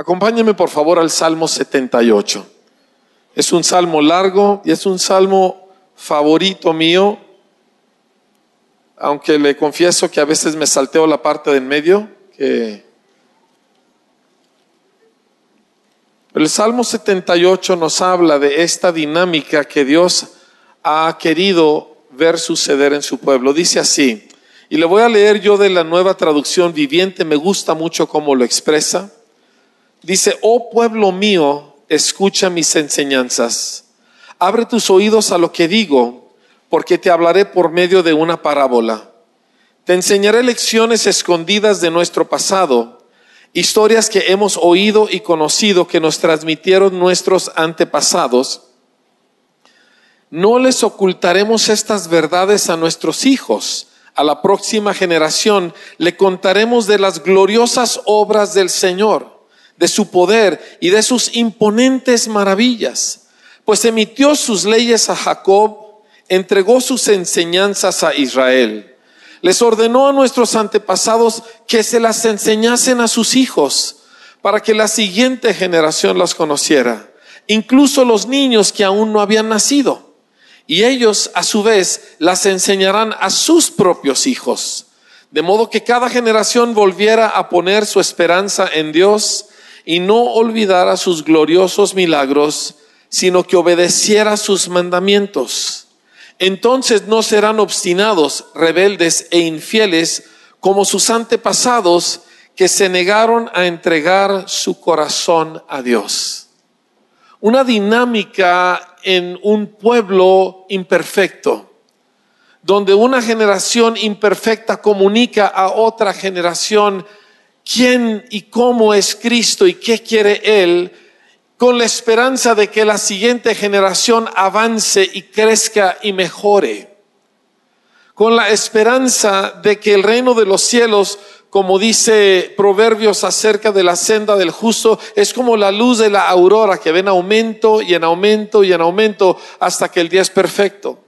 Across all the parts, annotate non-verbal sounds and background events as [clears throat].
Acompáñenme por favor al Salmo 78. Es un salmo largo y es un salmo favorito mío, aunque le confieso que a veces me salteo la parte del medio, que el Salmo 78 nos habla de esta dinámica que Dios ha querido ver suceder en su pueblo. Dice así, y le voy a leer yo de la nueva traducción viviente, me gusta mucho cómo lo expresa. Dice, oh pueblo mío, escucha mis enseñanzas. Abre tus oídos a lo que digo, porque te hablaré por medio de una parábola. Te enseñaré lecciones escondidas de nuestro pasado, historias que hemos oído y conocido que nos transmitieron nuestros antepasados. No les ocultaremos estas verdades a nuestros hijos a la próxima generación le contaremos de las gloriosas obras del Señor, de su poder y de sus imponentes maravillas, pues emitió sus leyes a Jacob, entregó sus enseñanzas a Israel. Les ordenó a nuestros antepasados que se las enseñasen a sus hijos, para que la siguiente generación las conociera, incluso los niños que aún no habían nacido y ellos a su vez las enseñarán a sus propios hijos, de modo que cada generación volviera a poner su esperanza en Dios y no olvidara sus gloriosos milagros, sino que obedeciera sus mandamientos. Entonces no serán obstinados, rebeldes e infieles como sus antepasados que se negaron a entregar su corazón a Dios una dinámica en un pueblo imperfecto, donde una generación imperfecta comunica a otra generación quién y cómo es Cristo y qué quiere Él, con la esperanza de que la siguiente generación avance y crezca y mejore, con la esperanza de que el reino de los cielos como dice Proverbios acerca de la senda del justo, es como la luz de la aurora que ven aumento y en aumento y en aumento hasta que el día es perfecto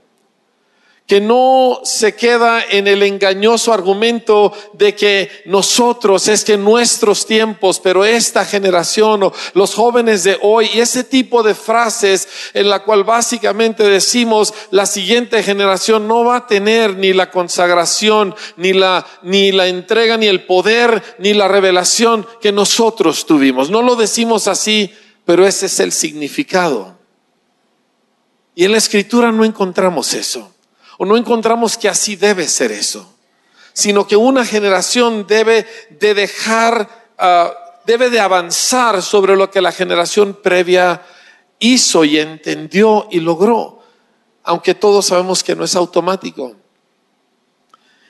que no se queda en el engañoso argumento de que nosotros, es que nuestros tiempos, pero esta generación o los jóvenes de hoy, y ese tipo de frases en la cual básicamente decimos la siguiente generación no va a tener ni la consagración, ni la, ni la entrega, ni el poder, ni la revelación que nosotros tuvimos. No lo decimos así, pero ese es el significado. Y en la escritura no encontramos eso o no encontramos que así debe ser eso, sino que una generación debe de dejar, ah, debe de avanzar sobre lo que la generación previa hizo y entendió y logró, aunque todos sabemos que no es automático.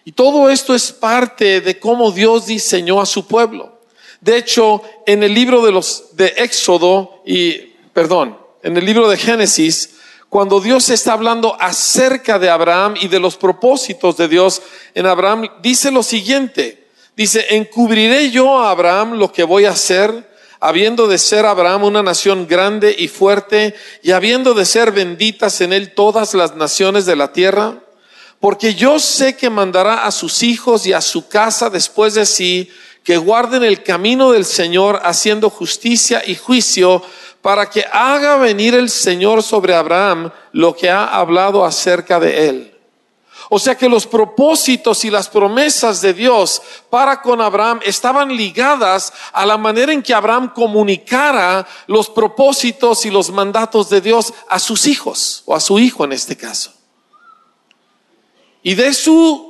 Y todo esto es parte de cómo Dios diseñó a su pueblo. De hecho, en el libro de los de Éxodo y perdón, en el libro de Génesis cuando Dios está hablando acerca de Abraham y de los propósitos de Dios en Abraham, dice lo siguiente, dice, encubriré yo a Abraham lo que voy a hacer, habiendo de ser Abraham una nación grande y fuerte, y habiendo de ser benditas en él todas las naciones de la tierra, porque yo sé que mandará a sus hijos y a su casa después de sí, que guarden el camino del Señor haciendo justicia y juicio, para que haga venir el Señor sobre Abraham lo que ha hablado acerca de él. O sea que los propósitos y las promesas de Dios para con Abraham estaban ligadas a la manera en que Abraham comunicara los propósitos y los mandatos de Dios a sus hijos, o a su hijo en este caso. Y de su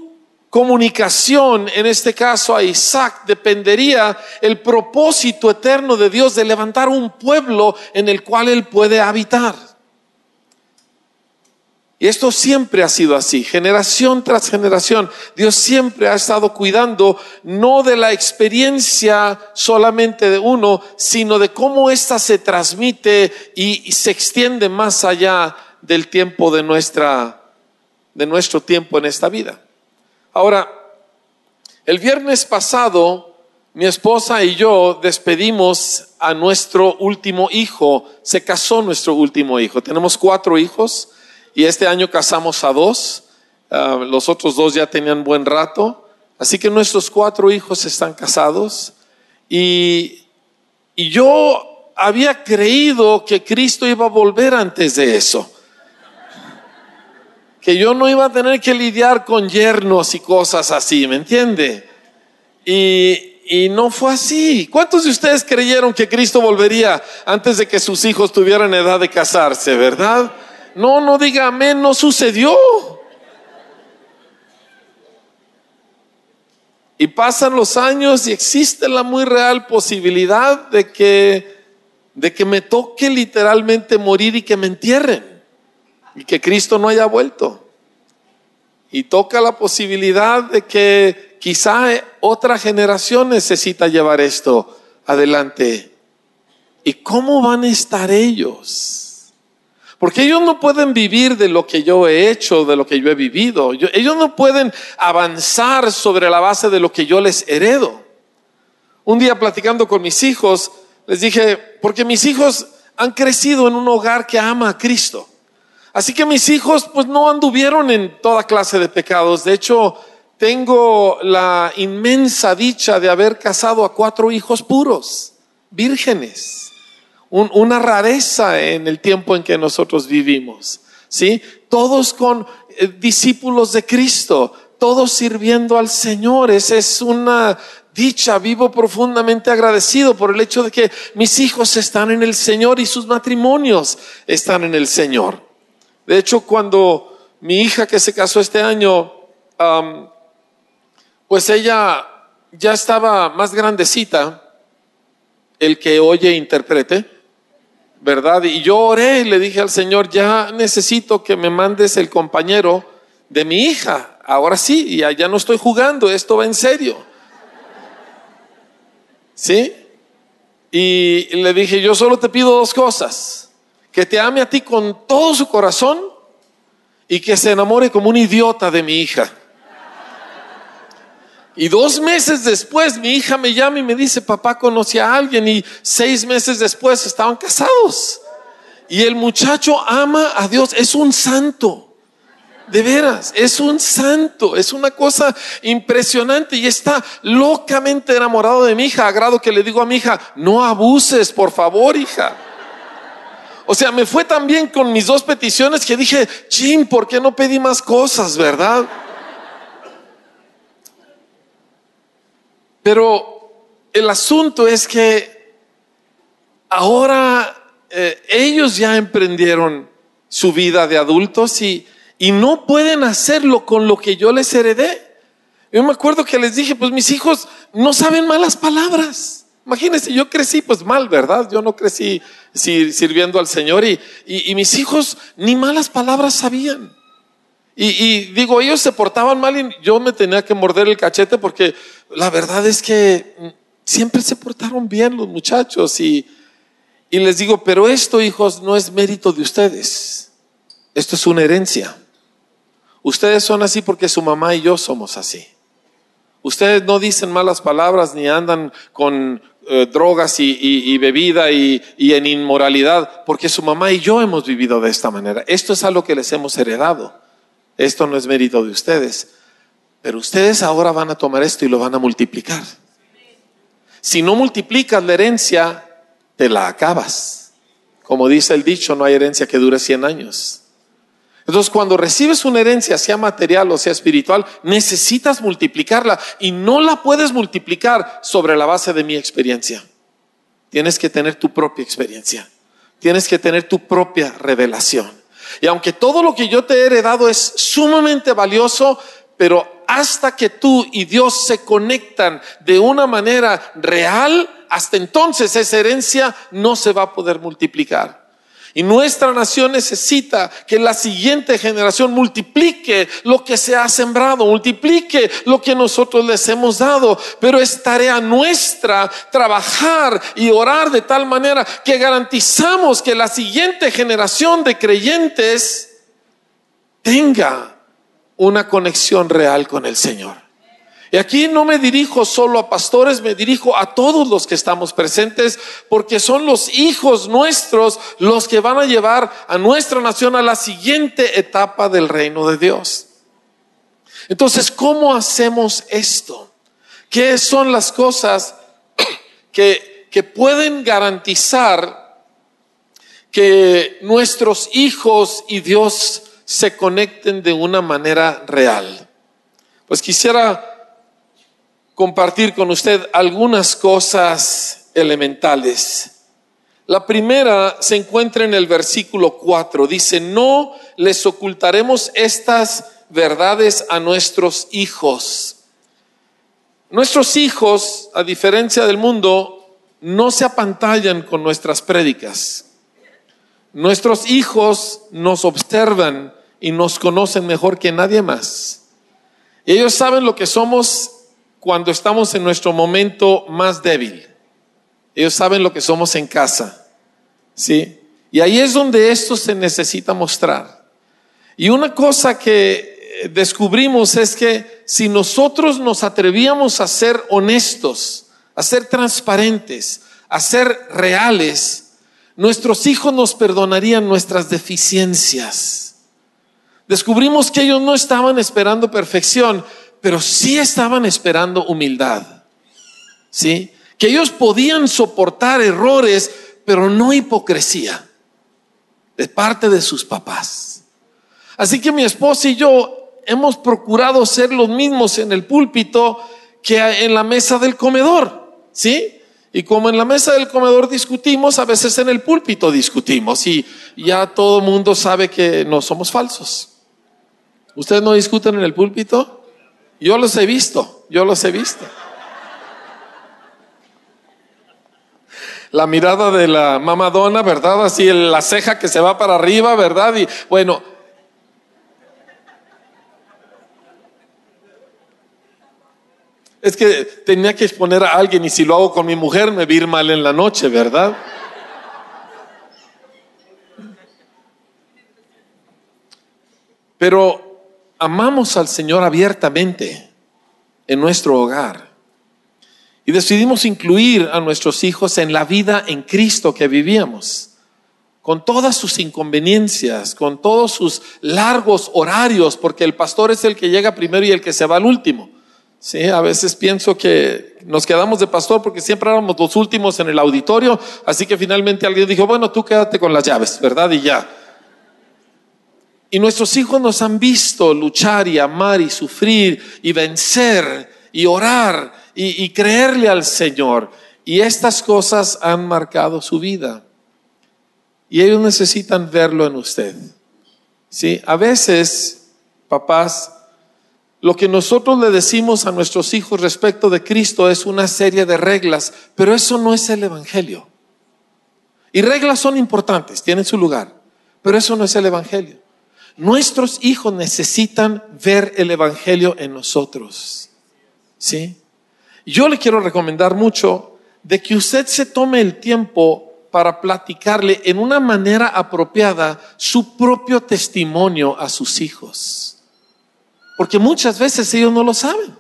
comunicación, en este caso a Isaac, dependería el propósito eterno de Dios de levantar un pueblo en el cual él puede habitar. Y esto siempre ha sido así, generación tras generación. Dios siempre ha estado cuidando no de la experiencia solamente de uno, sino de cómo ésta se transmite y, se extiende más allá del tiempo de nuestra, de nuestro tiempo en esta vida. Ahora, el viernes pasado, mi esposa y yo despedimos a nuestro último hijo. Se casó nuestro último hijo. Tenemos cuatro hijos y este año casamos a dos. Ah, los otros dos ya tenían buen rato. Así que nuestros cuatro hijos están casados y, Y yo había creído que Cristo iba a volver antes de eso. Que yo no iba a tener que lidiar con yernos y cosas así, ¿me entiende? Y, y no fue así. ¿Cuántos de ustedes creyeron que Cristo volvería antes de que sus hijos tuvieran edad de casarse, verdad? No, no diga amén, no sucedió. Y pasan los años y existe la muy real posibilidad de que, de que me toque literalmente morir y que me entierren. Y que Cristo no haya vuelto. Y toca la posibilidad de que quizá otra generación necesita llevar esto adelante. ¿Y cómo van a estar ellos? Porque ellos no pueden vivir de lo que yo he hecho, de lo que yo he vivido. ellos no pueden avanzar sobre la base de lo que yo les heredo. Un día platicando con mis hijos, les dije, porque mis hijos han crecido en un hogar que ama a Cristo. Así que mis hijos pues no anduvieron en toda clase de pecados. De hecho, tengo la inmensa dicha de haber casado a cuatro hijos puros, vírgenes una rareza en el tiempo en que nosotros vivimos. ¿sí? Todos con eh, discípulos de Cristo, todos sirviendo al Señor. Esa es una dicha. Vivo profundamente agradecido por el hecho de que mis hijos están en el Señor y sus matrimonios están en el Señor. De hecho, cuando mi hija que se casó este año, pues ella ya estaba más grandecita, el que oye interprete, ¿verdad? Y yo oré y le dije al Señor, ya necesito que me mandes el compañero de mi hija. Ahora sí, y ya no estoy jugando, esto va en serio. ¿Sí? Y le dije, yo solo te pido dos cosas. Que te ame a ti con todo su corazón y que se enamore como un idiota de mi hija. Y dos meses después mi hija me llama y me dice, papá conocí a alguien y seis meses después estaban casados. Y el muchacho ama a Dios, es un santo. De veras, es un santo, es una cosa impresionante y está locamente enamorado de mi hija, a grado que le digo a mi hija, no abuses, por favor, hija. O sea, me fue tan bien con mis dos peticiones que dije, chin, ¿por qué no pedí más cosas, verdad? Pero el asunto es que ahora eh, ellos ya emprendieron su vida de adultos y, y no pueden hacerlo con lo que yo les heredé. Yo me acuerdo que les dije, pues mis hijos no saben malas palabras. Imagínense, yo crecí pues mal, ¿verdad? Yo no crecí sirviendo al Señor y, y, y mis hijos ni malas palabras sabían. Y, digo, ellos se portaban mal y yo me tenía que morder el cachete porque la verdad es que siempre se portaron bien los muchachos. Y, y les digo, pero esto, hijos, no es mérito de ustedes. Esto es una herencia. Ustedes son así porque su mamá y yo somos así. Ustedes no dicen malas palabras ni andan con eh, drogas y, bebida y, y, en inmoralidad porque su mamá y yo hemos vivido de esta manera. Esto es algo que les hemos heredado. Esto no es mérito de ustedes, pero ustedes ahora van a tomar esto y lo van a multiplicar. Si no multiplicas la herencia, te la acabas. Como dice el dicho, no hay herencia que dure 100 años. Entonces, cuando recibes una herencia, sea material o sea espiritual, necesitas multiplicarla y no la puedes multiplicar sobre la base de mi experiencia. Tienes que tener tu propia experiencia. Tienes que tener tu propia revelación. Y aunque todo lo que yo te he heredado es sumamente valioso, pero hasta que tú y Dios se conectan de una manera real, hasta entonces esa herencia no se va a poder multiplicar. Y nuestra nación necesita que la siguiente generación multiplique lo que se ha sembrado, multiplique lo que nosotros les hemos dado. Pero es tarea nuestra trabajar y orar de tal manera que garantizamos que la siguiente generación de creyentes tenga una conexión real con el Señor. Y aquí no me dirijo solo a pastores, me dirijo a todos los que estamos presentes, porque son los hijos nuestros los que van a llevar a nuestra nación a la siguiente etapa del reino de Dios. Entonces, ¿cómo hacemos esto? ¿Qué son las cosas [clears throat] que, que pueden garantizar que nuestros hijos y Dios se conecten de una manera real. Pues quisiera compartir con usted algunas cosas elementales. La primera se encuentra en el versículo 4. Dice, no les ocultaremos estas verdades a nuestros hijos. Nuestros hijos, a diferencia del mundo, no se apantallan con nuestras prédicas. Nuestros hijos nos observan y nos conocen mejor que nadie más. ellos saben lo que somos cuando estamos en nuestro momento más débil. Ellos saben lo que somos en casa. ¿Sí? Y ahí es donde esto se necesita mostrar. Y una cosa que descubrimos es que si nosotros nos atrevíamos a ser honestos, a ser transparentes, a ser reales, nuestros hijos nos perdonarían nuestras deficiencias descubrimos que ellos no estaban esperando perfección, pero sí estaban esperando humildad. ¿Sí? Que ellos podían soportar errores, pero no hipocresía de parte de sus papás. Así que mi esposa y yo hemos procurado ser los mismos en el púlpito que en la mesa del comedor. ¿Sí? Y como en la mesa del comedor discutimos, a veces en el púlpito discutimos y ya todo el mundo sabe que no somos falsos. ¿Ustedes no discuten en el púlpito? Yo los he visto, yo los he visto. La mirada de la mamadona, ¿verdad? Así la ceja que se va para arriba, ¿verdad? Y bueno, Es que tenía que exponer a alguien y si lo hago con mi mujer me vi mal en la noche, ¿verdad? Pero amamos al Señor abiertamente en nuestro hogar y decidimos incluir a nuestros hijos en la vida en Cristo que vivíamos, con todas sus inconveniencias, con todos sus largos horarios, porque el pastor es el que llega primero y el que se va al último. Sí, a veces pienso que nos quedamos de pastor porque siempre éramos los últimos en el auditorio, así que finalmente alguien dijo, bueno, tú quédate con las llaves, ¿verdad? Y ya. Y nuestros hijos nos han visto luchar y amar y sufrir y vencer y orar y, creerle al Señor. Y estas cosas han marcado su vida. Y ellos necesitan verlo en usted. ¿Sí? A veces, papás, lo que nosotros le decimos a nuestros hijos respecto de Cristo es una serie de reglas, pero eso no es el Evangelio. Y reglas son importantes, tienen su lugar, pero eso no es el Evangelio. Nuestros hijos necesitan ver el Evangelio en nosotros. ¿Sí? Yo le quiero recomendar mucho de que usted se tome el tiempo para platicarle en una manera apropiada su propio testimonio a sus hijos. Porque muchas veces ellos no lo saben.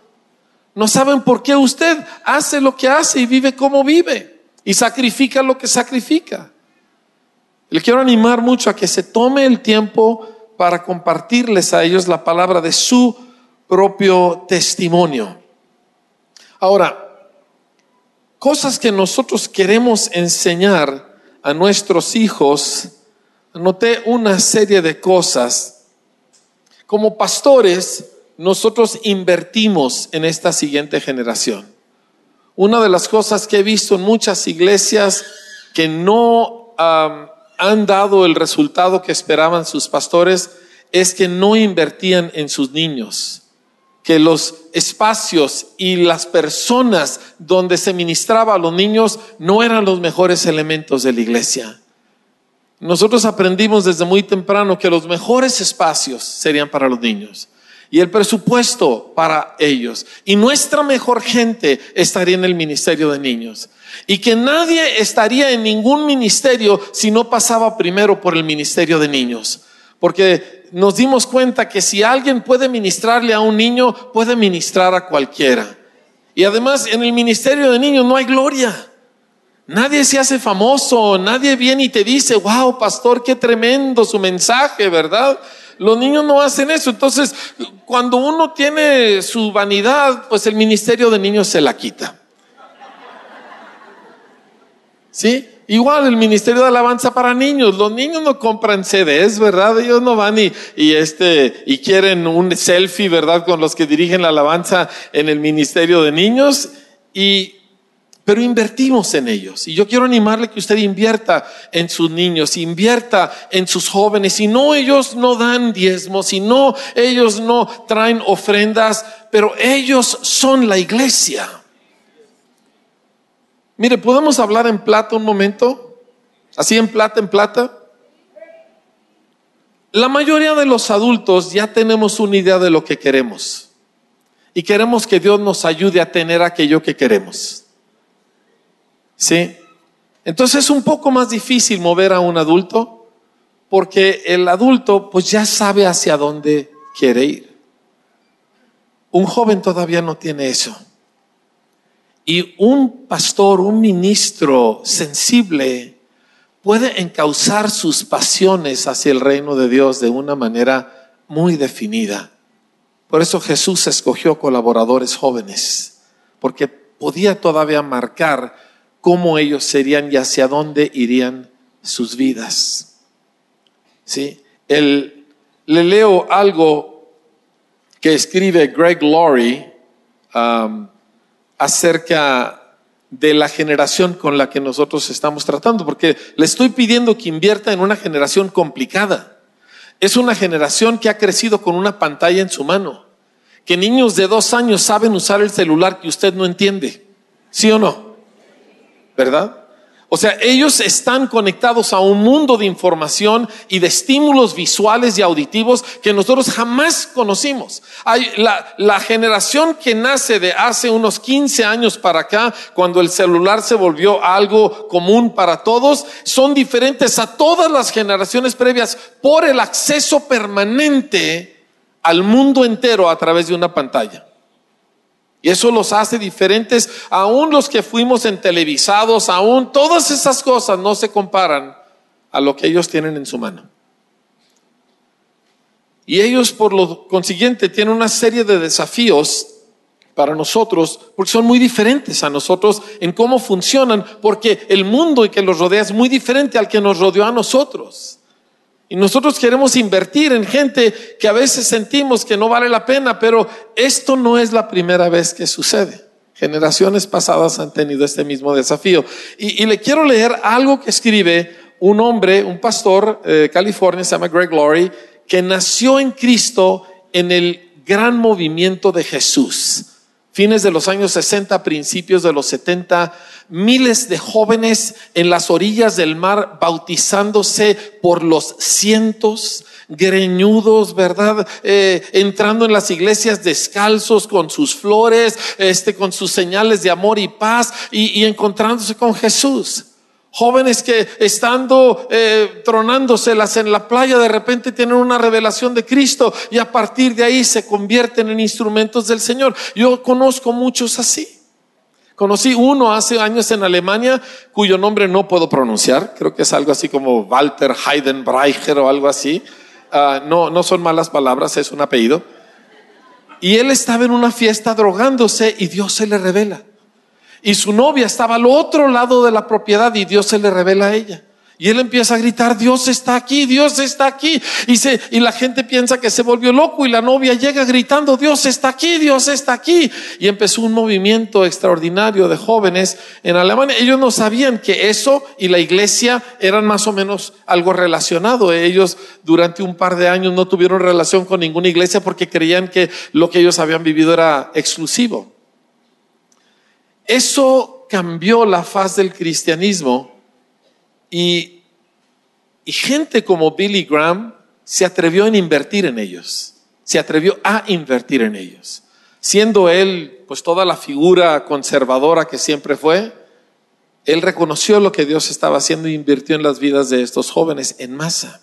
No saben por qué usted hace lo que hace y vive como vive y sacrifica lo que sacrifica. Le quiero animar mucho a que se tome el tiempo para compartirles a ellos la palabra de su propio testimonio. Ahora, cosas que nosotros queremos enseñar a nuestros hijos, anoté una serie de cosas. Como pastores, nosotros invertimos en esta siguiente generación. Una de las cosas que he visto en muchas iglesias que no han dado el resultado que esperaban sus pastores es que no invertían en sus niños, que los espacios y las personas donde se ministraba a los niños no eran los mejores elementos de la iglesia. Nosotros aprendimos desde muy temprano que los mejores espacios serían para los niños y el presupuesto para ellos. Y nuestra mejor gente estaría en el ministerio de niños. Y que nadie estaría en ningún ministerio si no pasaba primero por el ministerio de niños. Porque nos dimos cuenta que si alguien puede ministrarle a un niño, puede ministrar a cualquiera. Y además en el ministerio de niños no hay gloria. Nadie se hace famoso, nadie viene y te dice, wow, pastor, qué tremendo su mensaje, ¿verdad? Los niños no hacen eso. Entonces, cuando uno tiene su vanidad, pues el ministerio de niños se la quita. ¿Sí? Igual el ministerio de alabanza para niños. Los niños no compran CDs, ¿verdad? Ellos no van y, y, este, y quieren un selfie, ¿verdad? Con los que dirigen la alabanza en el ministerio de niños. Y, pero invertimos en ellos. Y yo quiero animarle que usted invierta en sus niños, invierta en sus jóvenes. Si no, ellos no dan diezmos, si no, ellos no traen ofrendas, pero ellos son la iglesia. Mire, ¿podemos hablar en plata un momento? Así en plata, en plata. La mayoría de los adultos ya tenemos una idea de lo que queremos. Y queremos que Dios nos ayude a tener aquello que queremos. ¿Sí? Entonces es un poco más difícil mover a un adulto porque el adulto pues ya sabe hacia dónde quiere ir. Un joven todavía no tiene eso. Y un pastor, un ministro sensible puede encauzar sus pasiones hacia el reino de Dios de una manera muy definida. Por eso Jesús escogió colaboradores jóvenes, porque podía todavía marcar cómo ellos serían y hacia dónde irían sus vidas. ¿Sí? El, le leo algo que escribe Greg Laurie um, acerca de la generación con la que nosotros estamos tratando, porque le estoy pidiendo que invierta en una generación complicada. Es una generación que ha crecido con una pantalla en su mano, que niños de dos años saben usar el celular que usted no entiende, ¿sí o no? ¿Verdad? O sea, ellos están conectados a un mundo de información y de estímulos visuales y auditivos que nosotros jamás conocimos. Hay la, la, generación que nace de hace unos 15 años para acá, cuando el celular se volvió algo común para todos, son diferentes a todas las generaciones previas por el acceso permanente al mundo entero a través de una pantalla. Y eso los hace diferentes, aún los que fuimos en televisados, aún todas esas cosas no se comparan a lo que ellos tienen en su mano. Y ellos, por lo consiguiente, tienen una serie de desafíos para nosotros, porque son muy diferentes a nosotros en cómo funcionan, porque el mundo que los rodea es muy diferente al que nos rodeó a nosotros. Y nosotros queremos invertir en gente que a veces sentimos que no vale la pena, pero esto no es la primera vez que sucede. Generaciones pasadas han tenido este mismo desafío. Y, le quiero leer algo que escribe un hombre, un pastor de eh, California, se llama Greg Laurie, que nació en Cristo en el gran movimiento de Jesús fines de los años 60, principios de los 70, miles de jóvenes en las orillas del mar bautizándose por los cientos, greñudos, ¿verdad? Eh, entrando en las iglesias descalzos con sus flores, este, con sus señales de amor y paz y, y encontrándose con Jesús. Jóvenes que estando eh, tronándoselas en la playa de repente tienen una revelación de Cristo y a partir de ahí se convierten en instrumentos del Señor. Yo conozco muchos así. Conocí uno hace años en Alemania cuyo nombre no puedo pronunciar. Creo que es algo así como Walter Heidenbreicher o algo así. Uh, no, no son malas palabras, es un apellido. Y él estaba en una fiesta drogándose y Dios se le revela. Y su novia estaba al otro lado de la propiedad y Dios se le revela a ella. Y él empieza a gritar, Dios está aquí, Dios está aquí. Y, se, y la gente piensa que se volvió loco y la novia llega gritando, Dios está aquí, Dios está aquí. Y empezó un movimiento extraordinario de jóvenes en Alemania. Ellos no sabían que eso y la iglesia eran más o menos algo relacionado. Ellos durante un par de años no tuvieron relación con ninguna iglesia porque creían que lo que ellos habían vivido era exclusivo. Eso cambió la faz del cristianismo y, gente como Billy Graham se atrevió a invertir en ellos, se atrevió a invertir en ellos. Siendo él, pues toda la figura conservadora que siempre fue, él reconoció lo que Dios estaba haciendo e invirtió en las vidas de estos jóvenes en masa.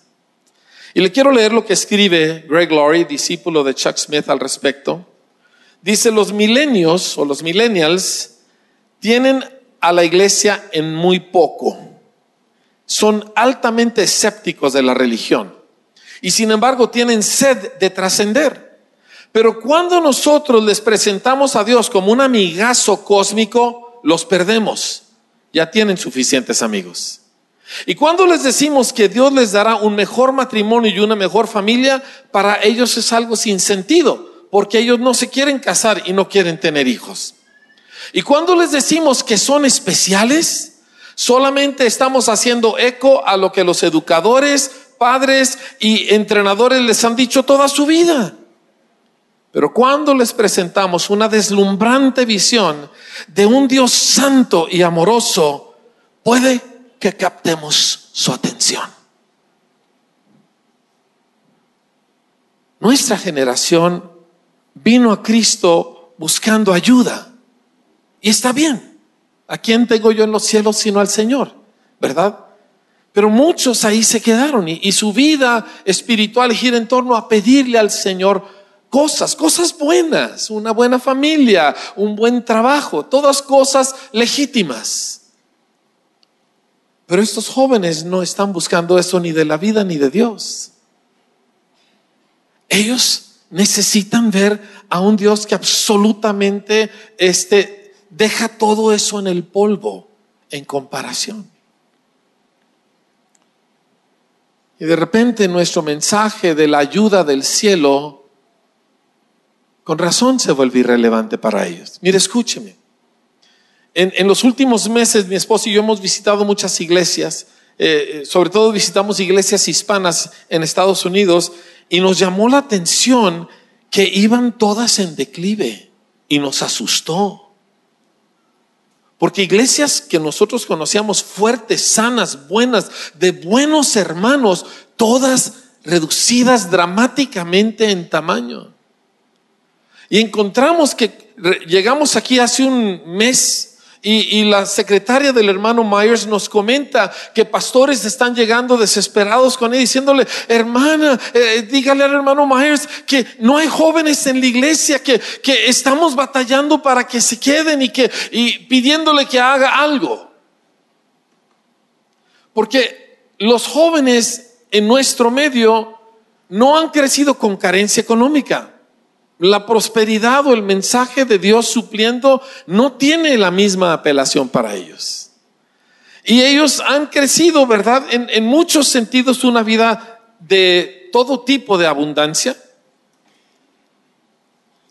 Y le quiero leer lo que escribe Greg Laurie, discípulo de Chuck Smith al respecto. Dice, los milenios o los millennials tienen a la iglesia en muy poco. Son altamente escépticos de la religión y sin embargo tienen sed de trascender. Pero cuando nosotros les presentamos a Dios como un amigazo cósmico, los perdemos. ya tienen suficientes amigos. Y cuando les decimos que Dios les dará un mejor matrimonio y una mejor familia, para ellos es algo sin sentido, porque ellos no se quieren casar y no quieren tener hijos. Y cuando les decimos que son especiales, solamente estamos haciendo eco a lo que los educadores, padres y entrenadores les han dicho toda su vida. Pero cuando les presentamos una deslumbrante visión de un Dios santo y amoroso, puede que captemos su atención. Nuestra generación vino a Cristo buscando ayuda. Y está bien. ¿A quién tengo yo en los cielos sino al Señor? ¿Verdad? Pero muchos ahí se quedaron y, su vida espiritual gira en torno a pedirle al Señor cosas, cosas buenas, una buena familia, un buen trabajo, todas cosas legítimas. Pero estos jóvenes no están buscando eso ni de la vida ni de Dios. Ellos necesitan ver a un Dios que absolutamente este, deja todo eso en el polvo en comparación. Y de repente nuestro mensaje de la ayuda del cielo, con razón se vuelve irrelevante para ellos. Mire, escúcheme. En, los últimos meses mi esposo y yo hemos visitado muchas iglesias, eh, sobre todo visitamos iglesias hispanas en Estados Unidos y nos llamó la atención que iban todas en declive y nos asustó. Porque iglesias que nosotros conocíamos fuertes, sanas, buenas, de buenos hermanos, todas reducidas dramáticamente en tamaño. Y encontramos que llegamos aquí hace un mes y, la secretaria del hermano Myers nos comenta que pastores están llegando desesperados con él, diciéndole, hermana, eh, dígale al hermano Myers que no hay jóvenes en la iglesia, que, que estamos batallando para que se queden y, que, y pidiéndole que haga algo. Porque los jóvenes en nuestro medio no han crecido con carencia económica la prosperidad o el mensaje de Dios supliendo no tiene la misma apelación para ellos. Y ellos han crecido, ¿verdad? En, muchos sentidos una vida de todo tipo de abundancia.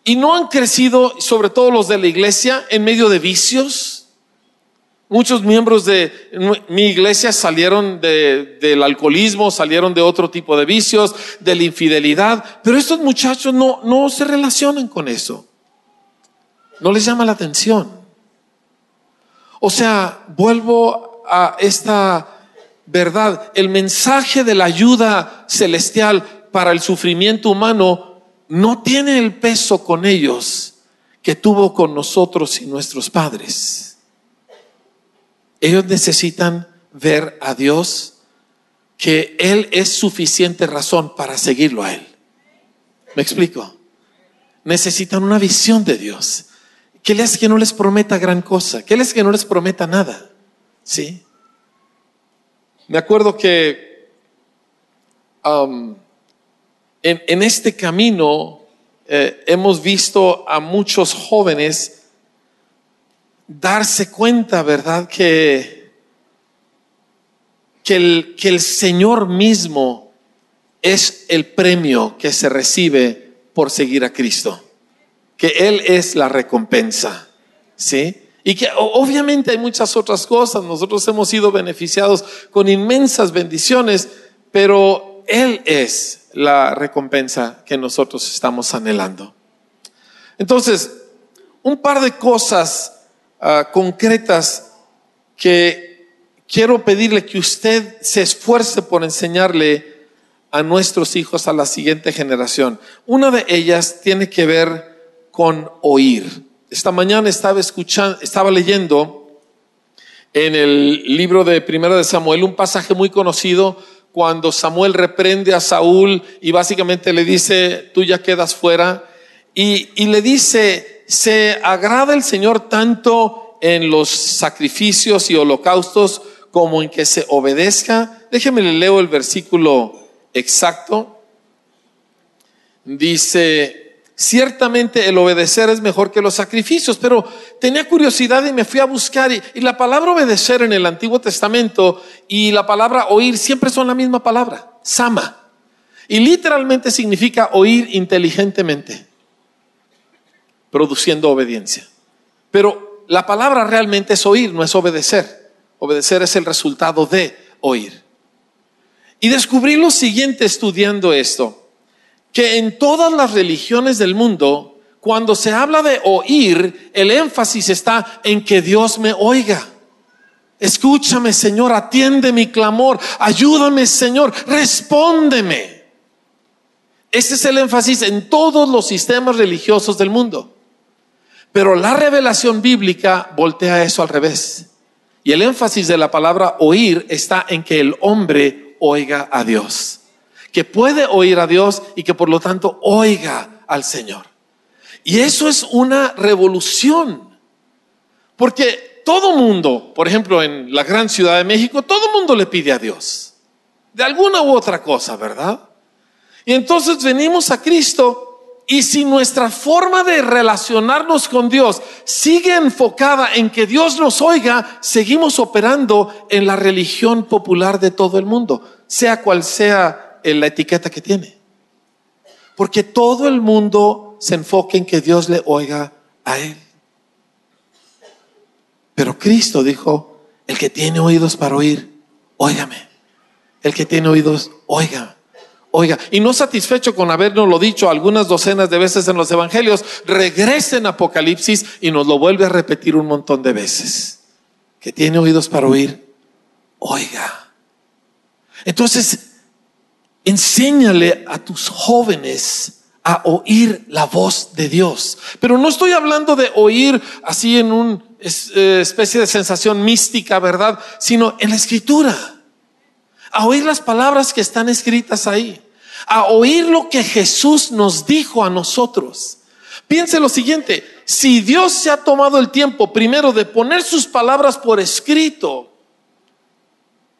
Y no han crecido, sobre todo los de la iglesia, en medio de vicios, Muchos miembros de mi iglesia salieron del alcoholismo, salieron de otro tipo de vicios, de la infidelidad, pero estos muchachos no, no se relacionan con eso. No les llama la atención. O sea, vuelvo a esta verdad. El mensaje de la ayuda celestial para el sufrimiento humano no tiene el peso con ellos que tuvo con nosotros y nuestros padres. Ellos necesitan ver a Dios que Él es suficiente razón para seguirlo a Él. ¿Me explico? Necesitan una visión de Dios. Que les que no les prometa gran cosa? ¿Qué les hace que no les prometa nada? ¿Sí? Me acuerdo que um, en, este camino eh, hemos visto a muchos jóvenes darse cuenta, ¿verdad? Que, que, el, que el Señor mismo es el premio que se recibe por seguir a Cristo. Que Él es la recompensa. ¿Sí? Y que obviamente hay muchas otras cosas. Nosotros hemos sido beneficiados con inmensas bendiciones, pero Él es la recompensa que nosotros estamos anhelando. Entonces, un par de cosas Ah, concretas que quiero pedirle que usted se esfuerce por enseñarle a nuestros hijos, a la siguiente generación. Una de ellas tiene que ver con oír. Esta mañana estaba escuchando, estaba leyendo en el libro de Primera de Samuel un pasaje muy conocido cuando Samuel reprende a Saúl y básicamente le dice, tú ya quedas fuera. Y, y le dice, se agrada el Señor tanto en los sacrificios y holocaustos como en que se obedezca. Déjeme le leo el versículo exacto. Dice, Ciertamente el obedecer es mejor que los sacrificios, pero tenía curiosidad y me fui a buscar y, y, la palabra obedecer en el Antiguo Testamento y la palabra oír siempre son la misma palabra, sama. Y literalmente significa oír inteligentemente, produciendo obediencia. Pero la palabra realmente es oír, no es obedecer. Obedecer es el resultado de oír. Y descubrí lo siguiente estudiando esto, que en todas las religiones del mundo, cuando se habla de oír, el énfasis está en que Dios me oiga. Escúchame, Señor, atiende mi clamor, ayúdame, Señor, respóndeme. Ese es el énfasis en todos los sistemas religiosos del mundo. Pero la revelación bíblica voltea eso al revés. Y el énfasis de la palabra oír está en que el hombre oiga a Dios. Que puede oír a Dios y que por lo tanto oiga al Señor. Y eso es una revolución. Porque todo mundo, por ejemplo, en la gran ciudad de México, todo mundo le pide a Dios. De alguna u otra cosa, ¿verdad? Y entonces venimos a Cristo y si nuestra forma de relacionarnos con Dios sigue enfocada en que Dios nos oiga, seguimos operando en la religión popular de todo el mundo, sea cual sea la etiqueta que tiene. Porque todo el mundo se enfoca en que Dios le oiga a Él. Pero Cristo dijo, el que tiene oídos para oír, óigame. El que tiene oídos, óigame. Oiga, y no satisfecho con habernos lo dicho algunas docenas de veces en los evangelios, regrese en Apocalipsis y nos lo vuelve a repetir un montón de veces. Que tiene oídos para oír, oiga. Entonces, enséñale a tus jóvenes a oír la voz de Dios. Pero no estoy hablando de oír así en una eh, especie de sensación mística, ¿verdad? Sino en la escritura a oír las palabras que están escritas ahí, a oír lo que Jesús nos dijo a nosotros. Piense lo siguiente, si Dios se ha tomado el tiempo primero de poner sus palabras por escrito,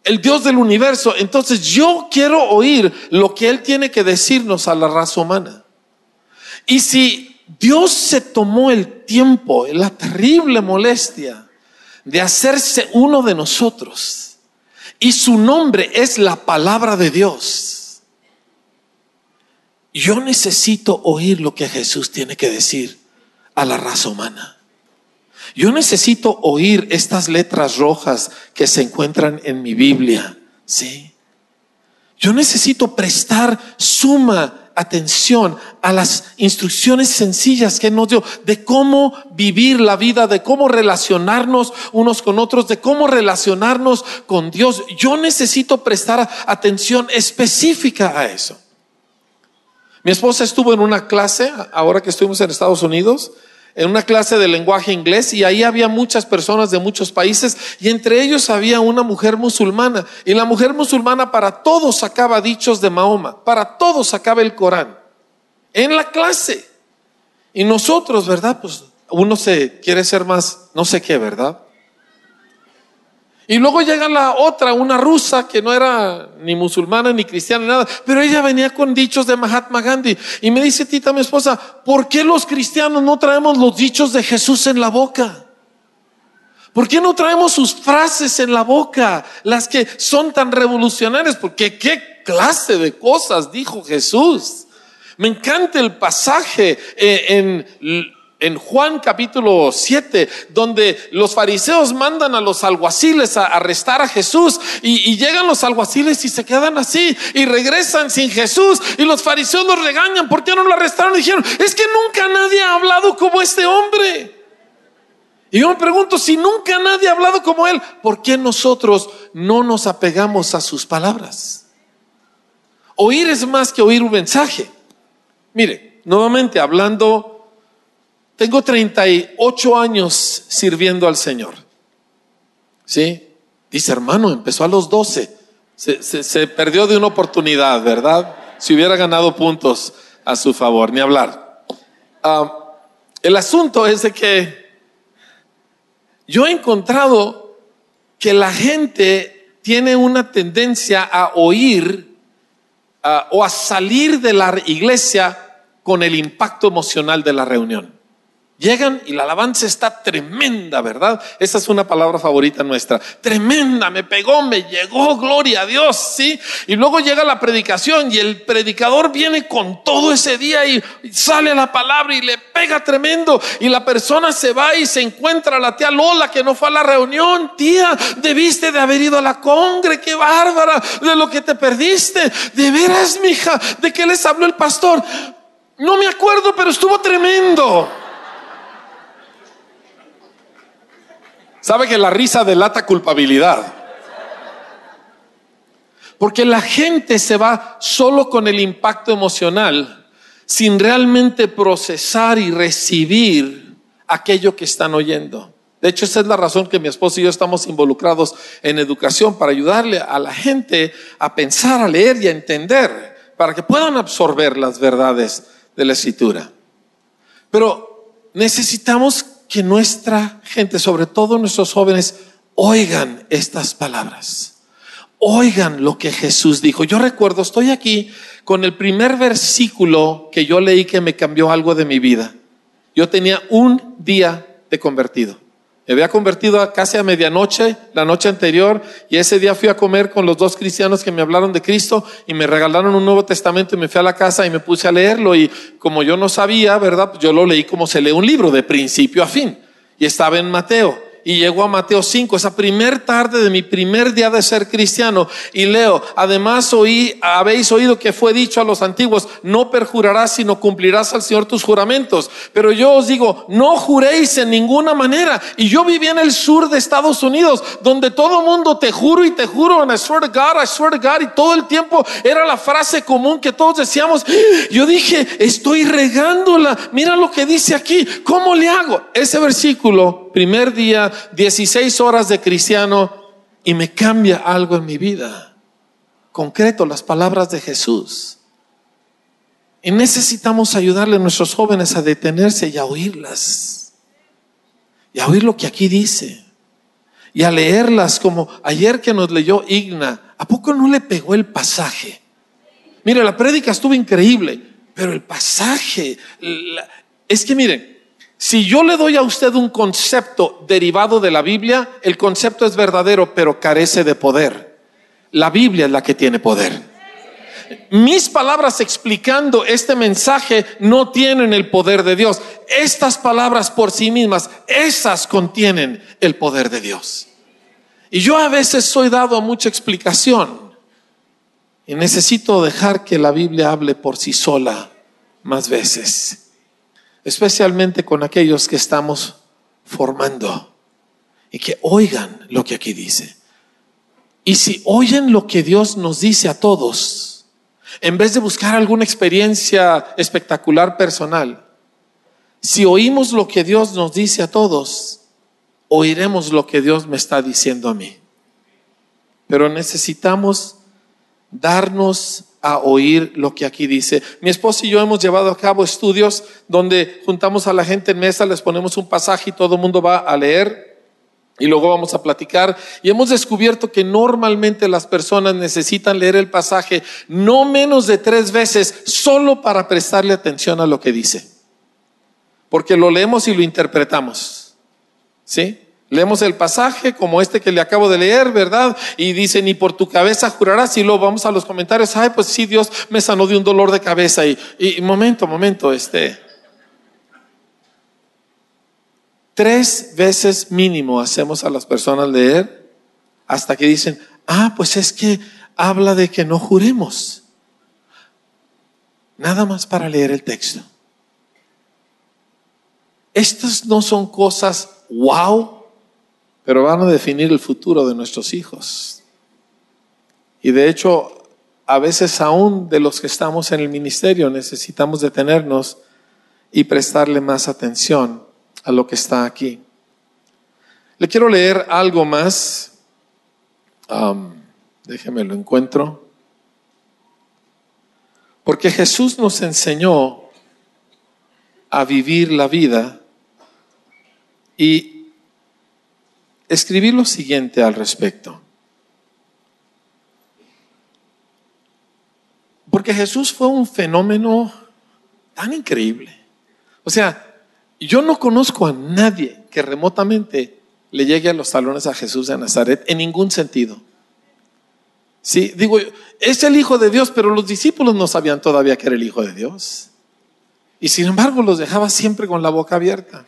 el Dios del universo, entonces yo quiero oír lo que Él tiene que decirnos a la raza humana. Y si Dios se tomó el tiempo, la terrible molestia de hacerse uno de nosotros, y su nombre es la palabra de Dios. Yo necesito oír lo que Jesús tiene que decir a la raza humana. Yo necesito oír estas letras rojas que se encuentran en mi Biblia, ¿sí? Yo necesito prestar suma atención a las instrucciones sencillas que nos dio de cómo vivir la vida, de cómo relacionarnos unos con otros, de cómo relacionarnos con Dios. Yo necesito prestar atención específica a eso. Mi esposa estuvo en una clase, ahora que estuvimos en Estados Unidos, en una clase de lenguaje inglés y ahí había muchas personas de muchos países y entre ellos había una mujer musulmana y la mujer musulmana para todos sacaba dichos de Mahoma, para todos sacaba el Corán en la clase. Y nosotros, ¿verdad? Pues uno se quiere ser más, no sé qué, ¿verdad? Y luego llega la otra, una rusa que no era ni musulmana ni cristiana ni nada, pero ella venía con dichos de Mahatma Gandhi. Y me dice Tita, mi esposa, ¿por qué los cristianos no traemos los dichos de Jesús en la boca? ¿Por qué no traemos sus frases en la boca, las que son tan revolucionarias? Porque qué clase de cosas dijo Jesús. Me encanta el pasaje eh, en en Juan capítulo 7, donde los fariseos mandan a los alguaciles a arrestar a Jesús y, llegan los alguaciles y se quedan así y regresan sin Jesús y los fariseos los regañan, ¿por qué no lo arrestaron? Y dijeron, es que nunca nadie ha hablado como este hombre. Y yo me pregunto, si nunca nadie ha hablado como él, ¿por qué nosotros no nos apegamos a sus palabras? Oír es más que oír un mensaje. Mire, nuevamente hablando tengo 38 años sirviendo al Señor. ¿Sí? Dice, hermano, empezó a los 12. Se, perdió de una oportunidad, ¿verdad? Si hubiera ganado puntos a su favor, ni hablar. Ah, el asunto es de que yo he encontrado que la gente tiene una tendencia a oír ah, o a salir de la iglesia con el impacto emocional de la reunión. Llegan y la alabanza está tremenda, ¿verdad? Esa es una palabra favorita nuestra. Tremenda, me pegó, me llegó, gloria a Dios, ¿sí? Y luego llega la predicación y el predicador viene con todo ese día y sale la palabra y le pega tremendo. Y la persona se va y se encuentra a la tía Lola que no fue a la reunión. Tía, debiste de haber ido a la congre, qué bárbara de lo que te perdiste. De veras, mija, ¿de qué les habló el pastor? No me acuerdo, pero estuvo tremendo. Sabe que la risa delata culpabilidad. Porque la gente se va solo con el impacto emocional sin realmente procesar y recibir aquello que están oyendo. De hecho, esa es la razón que mi esposo y yo estamos involucrados en educación para ayudarle a la gente a pensar, a leer y a entender, para que puedan absorber las verdades de la escritura. Pero necesitamos que nuestra gente, sobre todo nuestros jóvenes, oigan estas palabras. Oigan lo que Jesús dijo. Yo recuerdo, estoy aquí con el primer versículo que yo leí que me cambió algo de mi vida. Yo tenía un día de convertido. Me había convertido casi a medianoche, la noche anterior, y ese día fui a comer con los dos cristianos que me hablaron de Cristo y me regalaron un Nuevo Testamento y me fui a la casa y me puse a leerlo y como yo no sabía, ¿verdad? Yo lo leí como se lee un libro, de principio a fin. Y estaba en Mateo y llego a Mateo 5, esa primer tarde de mi primer día de ser cristiano, y leo, además oí, habéis oído que fue dicho a los antiguos, no perjurarás, sino cumplirás al Señor tus juramentos. Pero yo os digo, no juréis en ninguna manera. Y yo vivía en el sur de Estados Unidos, donde todo mundo te juro y te juro, and I swear to God, I swear to God, y todo el tiempo era la frase común que todos decíamos. Yo dije, estoy regándola, mira lo que dice aquí, ¿cómo le hago? Ese versículo primer día, 16 horas de cristiano y me cambia algo en mi vida. Concreto, las palabras de Jesús. Y necesitamos ayudarle a nuestros jóvenes a detenerse y a oírlas. Y a oír lo que aquí dice. Y a leerlas como ayer que nos leyó Igna. ¿A poco no le pegó el pasaje? Mire, la prédica estuvo increíble, pero el pasaje, es que miren, si yo le doy a usted un concepto derivado de la Biblia, el concepto es verdadero, pero carece de poder. La Biblia es la que tiene poder. Mis palabras explicando este mensaje no tienen el poder de Dios. Estas palabras por sí mismas, esas contienen el poder de Dios. Y yo a veces soy dado a mucha explicación y necesito dejar que la Biblia hable por sí sola más veces especialmente con aquellos que estamos formando y que oigan lo que aquí dice. Y si oyen lo que Dios nos dice a todos, en vez de buscar alguna experiencia espectacular personal, si oímos lo que Dios nos dice a todos, oiremos lo que Dios me está diciendo a mí. Pero necesitamos darnos a oír lo que aquí dice. Mi esposo y yo hemos llevado a cabo estudios donde juntamos a la gente en mesa, les ponemos un pasaje y todo el mundo va a leer y luego vamos a platicar. Y hemos descubierto que normalmente las personas necesitan leer el pasaje no menos de tres veces solo para prestarle atención a lo que dice. Porque lo leemos y lo interpretamos. ¿Sí? Leemos el pasaje como este que le acabo de leer, ¿verdad? Y dice, ni por tu cabeza jurarás. Y luego vamos a los comentarios, ay, pues sí, Dios me sanó de un dolor de cabeza. Y, y momento, momento, este. Tres veces mínimo hacemos a las personas leer hasta que dicen, ah, pues es que habla de que no juremos. Nada más para leer el texto. Estas no son cosas wow pero van a definir el futuro de nuestros hijos. Y de hecho, a veces aún de los que estamos en el ministerio necesitamos detenernos y prestarle más atención a lo que está aquí. Le quiero leer algo más. déjeme lo encuentro. Porque Jesús nos enseñó a vivir la vida y escribí lo siguiente al respecto. Porque Jesús fue un fenómeno tan increíble. O sea, yo no conozco a nadie que remotamente le llegue a los talones a Jesús de Nazaret en ningún sentido. Sí, digo, es el Hijo de Dios, pero los discípulos no sabían todavía que era el Hijo de Dios. Y sin embargo los dejaba siempre con la boca abierta.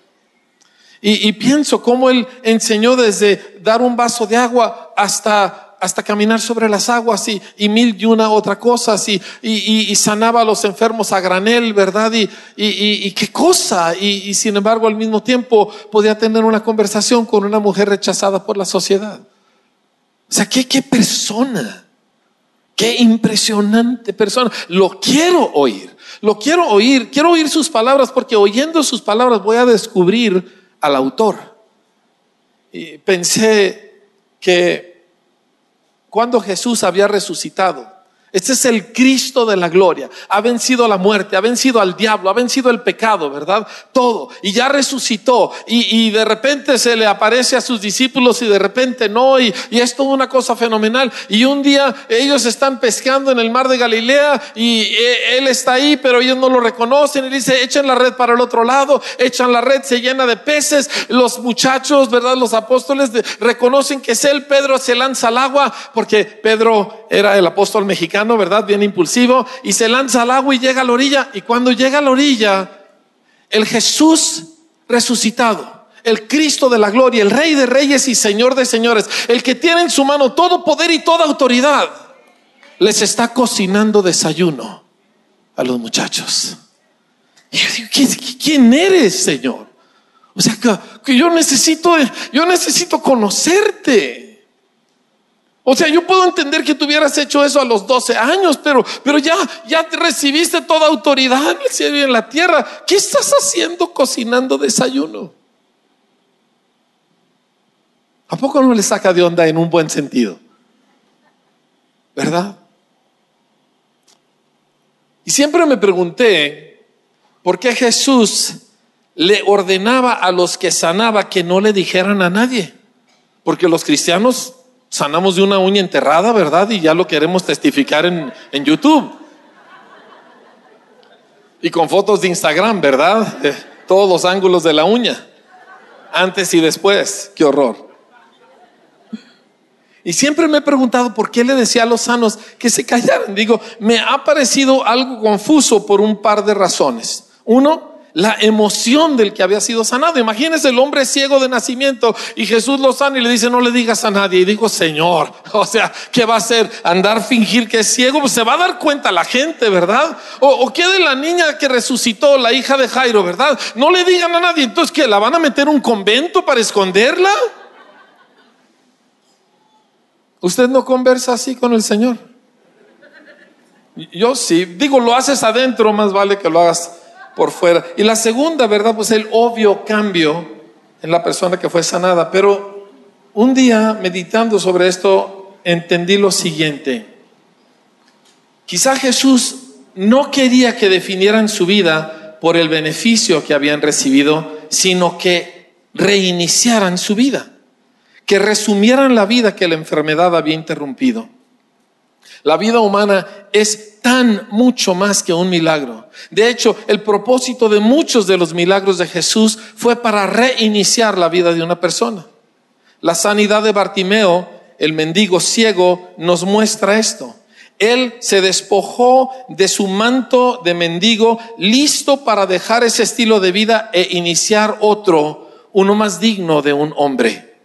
Y, pienso cómo él enseñó desde dar un vaso de agua hasta, hasta caminar sobre las aguas y, mil y una otra cosa, y, y, sanaba a los enfermos a granel, ¿verdad? Y, qué cosa. Y, sin embargo al mismo tiempo podía tener una conversación con una mujer rechazada por la sociedad. O sea, qué, qué persona. Qué impresionante persona. Lo quiero oír. Lo quiero oír. Quiero oír sus palabras porque oyendo sus palabras voy a descubrir al autor. Y pensé que cuando Jesús había resucitado, este es el Cristo de la gloria. Ha vencido la muerte, ha vencido al diablo, ha vencido el pecado, ¿verdad? Todo. Y ya resucitó. Y, de repente se le aparece a sus discípulos y de repente no. Y, y, es toda una cosa fenomenal. Y un día ellos están pescando en el mar de Galilea y eh, él está ahí, pero ellos no lo reconocen. Y dice, echen la red para el otro lado, echan la red, se llena de peces. Los muchachos, ¿verdad? Los apóstoles reconocen que es él. Pedro se lanza al agua porque Pedro era el apóstol mexicano ¿verdad? Bien impulsivo, y se lanza al agua y llega a la orilla. Y cuando llega a la orilla, el Jesús resucitado, el Cristo de la gloria, el Rey de reyes y Señor de señores, el que tiene en su mano todo poder y toda autoridad, les está cocinando desayuno a los muchachos. Y yo digo, ¿quién eres, Señor? O sea, que, que yo necesito, yo necesito conocerte. O sea, yo puedo entender que tú hubieras hecho eso a los 12 años, pero, pero ya, ya recibiste toda autoridad en el cielo y en la tierra. ¿Qué estás haciendo cocinando desayuno? ¿A poco no le saca de onda en un buen sentido? ¿Verdad? Y siempre me pregunté por qué Jesús le ordenaba a los que sanaba que no le dijeran a nadie. Porque los cristianos sanamos de una uña enterrada, ¿verdad? Y ya lo queremos testificar en, en YouTube. Y con fotos de Instagram, ¿verdad? todos los ángulos de la uña. Antes y después. Qué horror. Y siempre me he preguntado por qué le decía a los sanos que se callaran. Digo, me ha parecido algo confuso por un par de razones. Uno, la emoción del que había sido sanado. Imagínese el hombre ciego de nacimiento y Jesús lo sana y le dice, no le digas a nadie. Y digo, Señor, [laughs] o sea, ¿qué va a hacer? ¿Andar fingir que es ciego? Pues se va a dar cuenta la gente, ¿verdad? O, o qué de la niña que resucitó, la hija de Jairo, ¿verdad? No le digan a nadie. Entonces, ¿qué? ¿La van a meter un convento para esconderla? ¿Usted no conversa así con el Señor? Yo sí, digo, lo haces adentro, más vale que lo hagas Y la segunda, ¿verdad? Pues el obvio cambio en la persona que fue sanada. Pero un día, meditando sobre esto, entendí lo siguiente. Quizá Jesús no quería que definieran su vida por el beneficio que habían recibido, sino que reiniciaran su vida, que resumieran la vida que la enfermedad había interrumpido. La vida humana es tan mucho más que un milagro. De hecho, el propósito de muchos de los milagros de Jesús fue para reiniciar la vida de una persona. La sanidad de Bartimeo, el mendigo ciego, nos muestra esto. Él se despojó de su manto de mendigo, listo para dejar ese estilo de vida e iniciar otro, uno más digno de un hombre.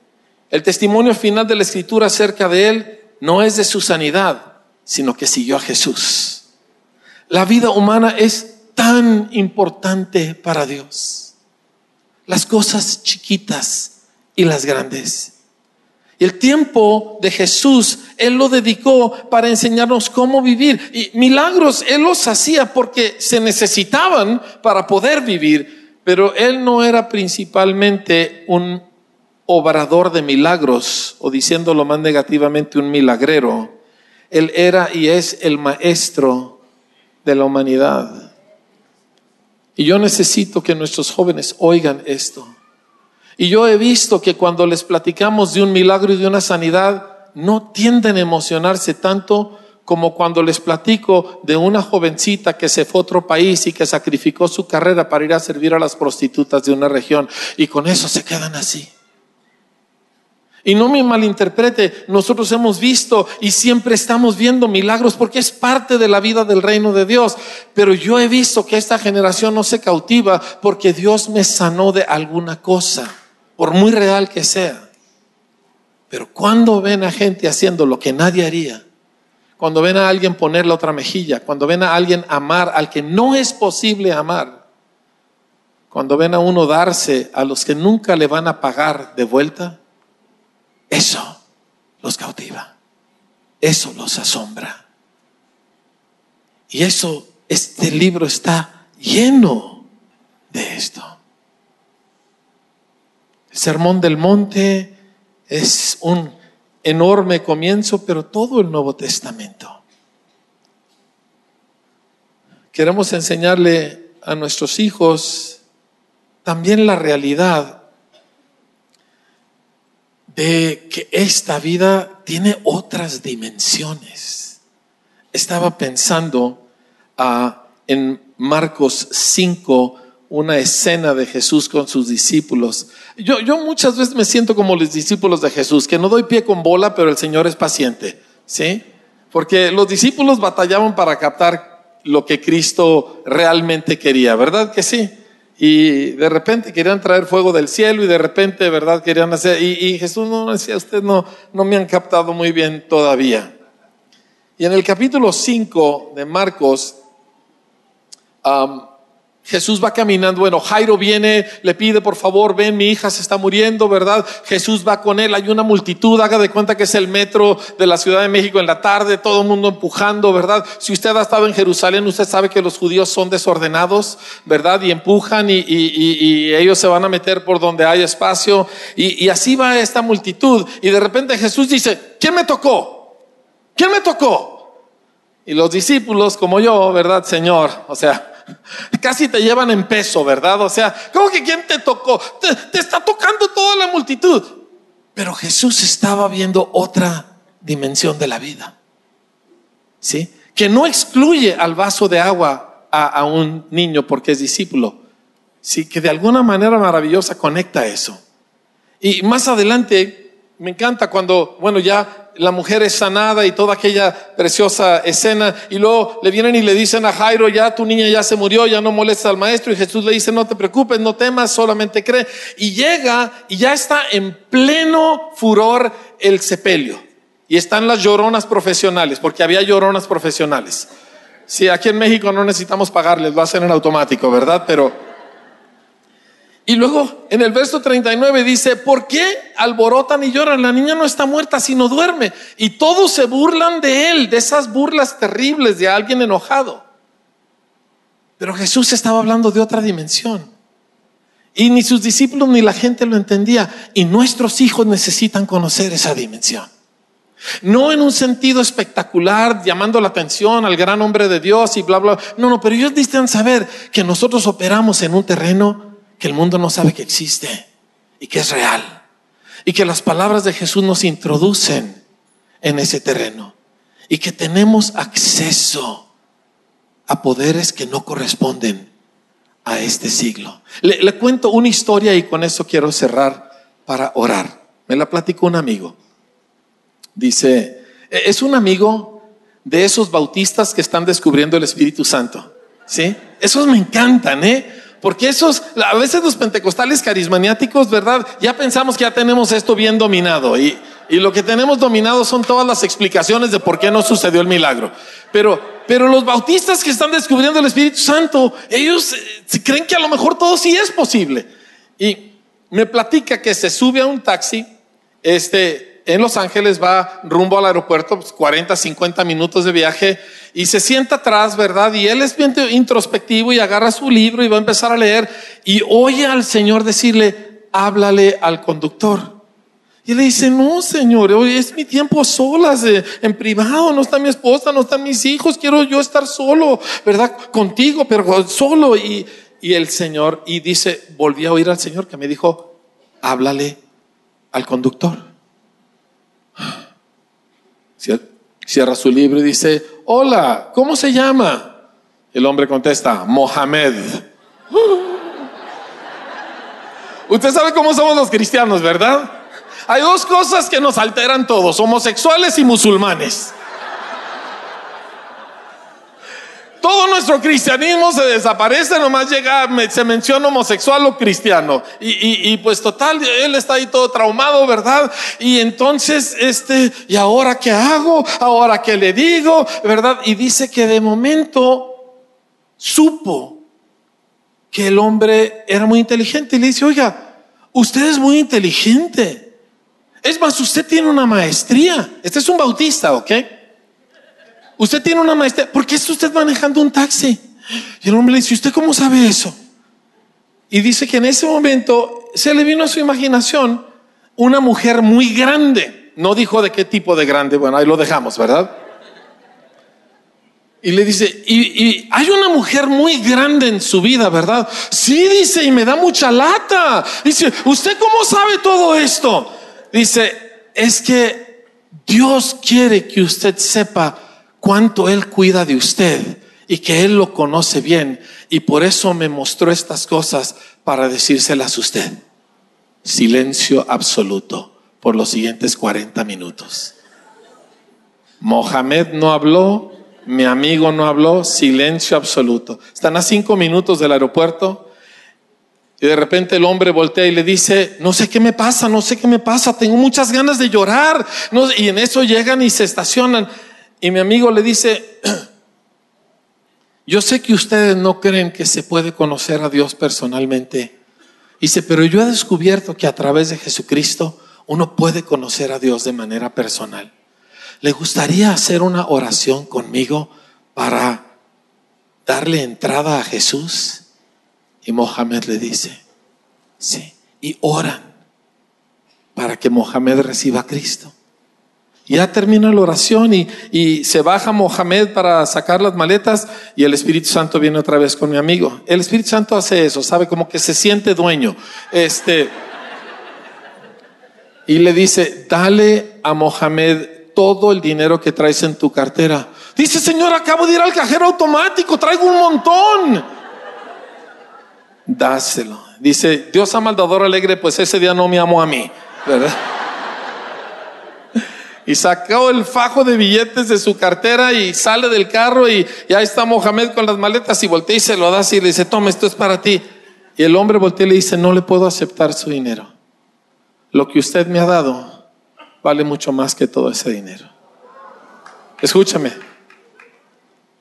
El testimonio final de la escritura acerca de él no es de su sanidad, sino que siguió a Jesús. La vida humana es tan importante para Dios. Las cosas chiquitas y las grandes. El tiempo de Jesús, Él lo dedicó para enseñarnos cómo vivir. Y milagros Él los hacía porque se necesitaban para poder vivir. Pero Él no era principalmente un obrador de milagros, o diciéndolo más negativamente, un milagrero. Él era y es el maestro de la humanidad. Y yo necesito que nuestros jóvenes oigan esto. Y yo he visto que cuando les platicamos de un milagro y de una sanidad, no tienden a emocionarse tanto como cuando les platico de una jovencita que se fue a otro país y que sacrificó su carrera para ir a servir a las prostitutas de una región y con eso se quedan así. Y no me malinterprete, nosotros hemos visto y siempre estamos viendo milagros porque es parte de la vida del reino de Dios. Pero yo he visto que esta generación no se cautiva porque Dios me sanó de alguna cosa, por muy real que sea. Pero cuando ven a gente haciendo lo que nadie haría, cuando ven a alguien poner la otra mejilla, cuando ven a alguien amar al que no es posible amar, cuando ven a uno darse a los que nunca le van a pagar de vuelta, eso los cautiva, eso los asombra. Y eso, este libro está lleno de esto. El Sermón del Monte es un enorme comienzo, pero todo el Nuevo Testamento. Queremos enseñarle a nuestros hijos también la realidad de que esta vida tiene otras dimensiones. Estaba pensando ah, en Marcos 5, una escena de Jesús con sus discípulos. Yo, yo muchas veces me siento como los discípulos de Jesús, que no doy pie con bola, pero el Señor es paciente, ¿sí? Porque los discípulos batallaban para captar lo que Cristo realmente quería, ¿verdad que sí? Y de repente querían traer fuego del cielo y de repente, ¿verdad? Querían hacer, y, Jesús no decía, ustedes no, no me han captado muy bien todavía. Y en el capítulo 5 de Marcos, Jesús va caminando, bueno, Jairo viene, le pide, por favor, ven, mi hija se está muriendo, ¿verdad? Jesús va con él, hay una multitud, haga de cuenta que es el metro de la Ciudad de México en la tarde, todo el mundo empujando, ¿verdad? Si usted ha estado en Jerusalén, usted sabe que los judíos son desordenados, ¿verdad? Y empujan y, y ellos se van a meter por donde hay espacio. Y, así va esta multitud. Y de repente Jesús dice, ¿quién me tocó? ¿Quién me tocó? Y los discípulos, como yo, ¿verdad, Señor? O sea, [laughs] Casi te llevan en peso, ¿verdad? O sea, ¿cómo que quién te tocó? Te, está tocando toda la multitud. Pero Jesús estaba viendo otra dimensión de la vida. ¿Sí? Que no excluye al vaso de agua a, a un niño porque es discípulo. Sí, que de alguna manera maravillosa conecta eso. Y más adelante, me encanta cuando, bueno, ya la mujer es sanada y toda aquella preciosa escena. Y luego le vienen y le dicen a Jairo, ya tu niña ya se murió, ya no molesta al maestro. Y Jesús le dice, no te preocupes, no temas, solamente cree. Y llega y ya está en pleno furor el sepelio. Y están las lloronas profesionales, porque había lloronas profesionales. Sí, aquí en México no necesitamos pagarles, lo hacen en automático, ¿verdad? Pero y luego en el verso 39 dice, ¿por qué alborotan y lloran? La niña no está muerta, sino duerme. Y todos se burlan de él, de esas burlas terribles de alguien enojado. Pero Jesús estaba hablando de otra dimensión. Y ni sus discípulos ni la gente lo entendía. Y nuestros hijos necesitan conocer esa dimensión. No en un sentido espectacular, llamando la atención al gran hombre de Dios y bla, bla. No, no, pero ellos necesitan saber que nosotros operamos en un terreno que el mundo no sabe que existe y que es real. Y que las palabras de Jesús nos introducen en ese terreno. Y que tenemos acceso a poderes que no corresponden a este siglo. Le, cuento una historia y con eso quiero cerrar para orar. Me la platicó un amigo. Dice, e, es un amigo de esos bautistas que están descubriendo el Espíritu Santo. ¿Sí? Esos me encantan, ¿eh? Porque esos, a veces los pentecostales carismaniáticos, ¿verdad? Ya pensamos que ya tenemos esto bien dominado y, y lo que tenemos dominado son todas las explicaciones de por qué no sucedió el milagro. Pero, pero los bautistas que están descubriendo el Espíritu Santo, ellos eh, creen que a lo mejor todo sí es posible. Y me platica que se sube a un taxi, este, en Los Ángeles, va rumbo al aeropuerto, 40, pues, 50 minutos de viaje, y se sienta atrás, ¿verdad? Y él es bien introspectivo y agarra su libro y va a empezar a leer y oye al Señor decirle, háblale al conductor. Y le dice, no, Señor, hoy es mi tiempo solas, eh, en privado, no está mi esposa, no están mis hijos, quiero yo estar solo, ¿verdad? Contigo, pero solo. Y, y el Señor, y dice, volví a oír al Señor que me dijo, háblale al conductor. Cierra su libro y dice, hola, ¿cómo se llama? El hombre contesta, Mohamed. [gasps] Usted sabe cómo somos los cristianos, ¿verdad? Hay dos cosas que nos alteran todos, homosexuales y musulmanes. Todo nuestro cristianismo se desaparece, nomás llega, se menciona homosexual o cristiano. Y, pues total, él está ahí todo traumado, ¿verdad? Y entonces, este, ¿y ahora qué hago? ¿Ahora qué le digo? ¿Verdad? Y dice que de momento supo que el hombre era muy inteligente y le dice, oiga, usted es muy inteligente. Es más, usted tiene una maestría. Este es un bautista, ¿ok? Usted tiene una maestría. ¿Por qué está usted manejando un taxi? Y el hombre le dice, ¿usted cómo sabe eso? Y dice que en ese momento se le vino a su imaginación una mujer muy grande. No dijo de qué tipo de grande. Bueno, ahí lo dejamos, ¿verdad? Y le dice, y, hay una mujer muy grande en su vida, ¿verdad? Sí, dice, y me da mucha lata. Dice, ¿usted cómo sabe todo esto? Dice, es que Dios quiere que usted sepa cuánto Él cuida de usted y que Él lo conoce bien. Y por eso me mostró estas cosas para decírselas a usted. Silencio absoluto por los siguientes 40 minutos. Mohamed no habló, mi amigo no habló, silencio absoluto. Están a cinco minutos del aeropuerto y de repente el hombre voltea y le dice, no sé qué me pasa, no sé qué me pasa, tengo muchas ganas de llorar. y en eso llegan y se estacionan. Y mi amigo le dice, [clears throat] yo sé que ustedes no creen que se puede conocer a Dios personalmente. Dice, pero yo he descubierto que a través de Jesucristo uno puede conocer a Dios de manera personal. ¿Le gustaría hacer una oración conmigo para darle entrada a Jesús? Y Mohamed le dice, sí, y oran para que Mohamed reciba a Cristo. Ya termina la oración y, se baja Mohamed para sacar las maletas y el Espíritu Santo viene otra vez con mi amigo. El Espíritu Santo hace eso, sabe, como que se siente dueño. Este, y le dice, dale a Mohamed todo el dinero que traes en tu cartera. Dice, Señor, acabo de ir al cajero automático, traigo un montón. Dáselo. Dice, Dios ama al alegre, pues ese día no me amo a mí, ¿verdad? Y sacó el fajo de billetes de su cartera y sale del carro y, ahí está Mohamed con las maletas y voltea y se lo da y le dice, toma, esto es para ti. Y el hombre voltea y le dice, no le puedo aceptar su dinero. Lo que usted me ha dado vale mucho más que todo ese dinero. Escúchame,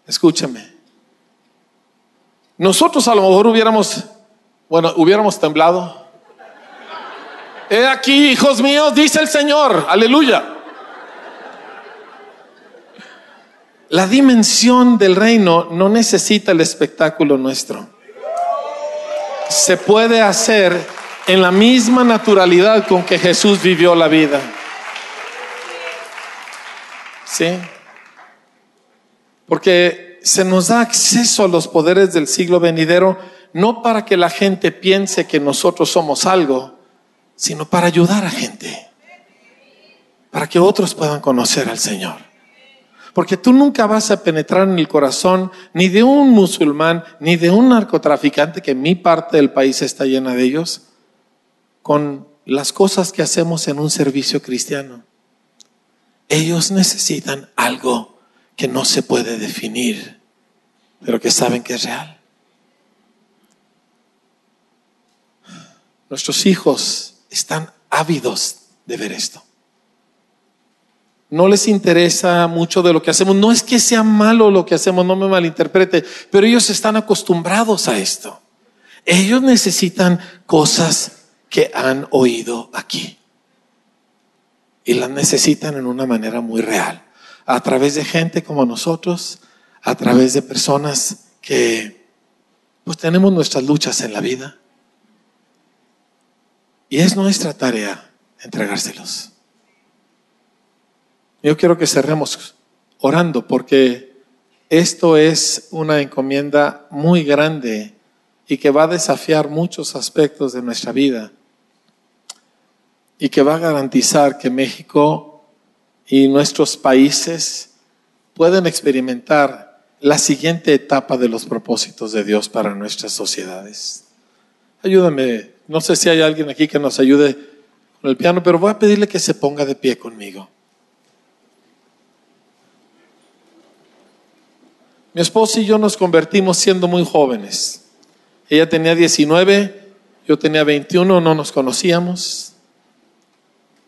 escúchame. Nosotros a lo mejor hubiéramos, bueno, hubiéramos temblado. He aquí, hijos míos, dice el Señor, aleluya. La dimensión del reino no necesita el espectáculo nuestro. Se puede hacer en la misma naturalidad con que Jesús vivió la vida. ¿Sí? Porque se nos da acceso a los poderes del siglo venidero no para que la gente piense que nosotros somos algo, sino para ayudar a gente, para que otros puedan conocer al Señor. Porque tú nunca vas a penetrar en el corazón ni de un musulmán, ni de un narcotraficante, que mi parte del país está llena de ellos, con las cosas que hacemos en un servicio cristiano. Ellos necesitan algo que no se puede definir, pero que saben que es real. Nuestros hijos están ávidos de ver esto no les interesa mucho de lo que hacemos. No es que sea malo lo que hacemos, no me malinterprete, pero ellos están acostumbrados a esto. Ellos necesitan cosas que han oído aquí. Y las necesitan en una manera muy real. A través de gente como nosotros, a través de personas que pues tenemos nuestras luchas en la vida. Y es nuestra tarea entregárselos. Yo quiero que cerremos orando porque esto es una encomienda muy grande y que va a desafiar muchos aspectos de nuestra vida y que va a garantizar que México y nuestros países pueden experimentar la siguiente etapa de los propósitos de Dios para nuestras sociedades. Ayúdame, no sé si hay alguien aquí que nos ayude con el piano, pero voy a pedirle que se ponga de pie conmigo. Mi esposa y yo nos convertimos siendo muy jóvenes. Ella tenía 19, yo tenía 21, no nos conocíamos.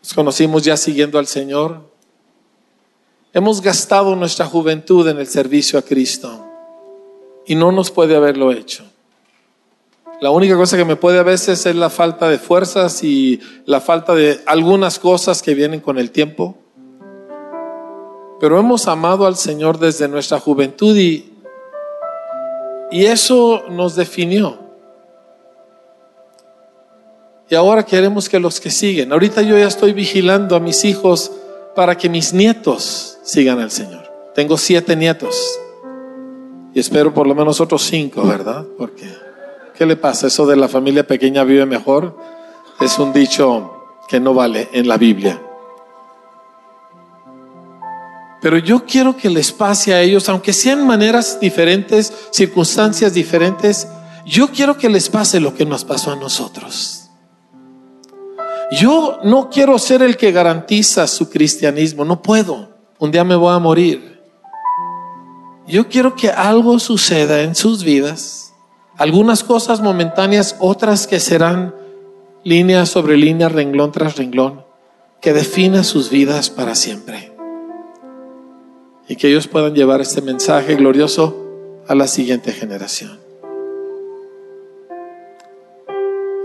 Nos conocimos ya siguiendo al Señor. Hemos gastado nuestra juventud en el servicio a Cristo y no nos puede haberlo hecho. La única cosa que me puede a veces es la falta de fuerzas y la falta de algunas cosas que vienen con el tiempo. Pero hemos amado al Señor desde nuestra juventud y, y eso nos definió. Y ahora queremos que los que siguen, ahorita yo ya estoy vigilando a mis hijos para que mis nietos sigan al Señor. Tengo siete nietos y espero por lo menos otros cinco, ¿verdad? Porque, ¿qué le pasa? Eso de la familia pequeña vive mejor es un dicho que no vale en la Biblia. Pero yo quiero que les pase a ellos, aunque sean maneras diferentes, circunstancias diferentes, yo quiero que les pase lo que nos pasó a nosotros. Yo no quiero ser el que garantiza su cristianismo, no puedo. Un día me voy a morir. Yo quiero que algo suceda en sus vidas, algunas cosas momentáneas, otras que serán línea sobre línea, renglón tras renglón, que defina sus vidas para siempre y que ellos puedan llevar este mensaje glorioso a la siguiente generación.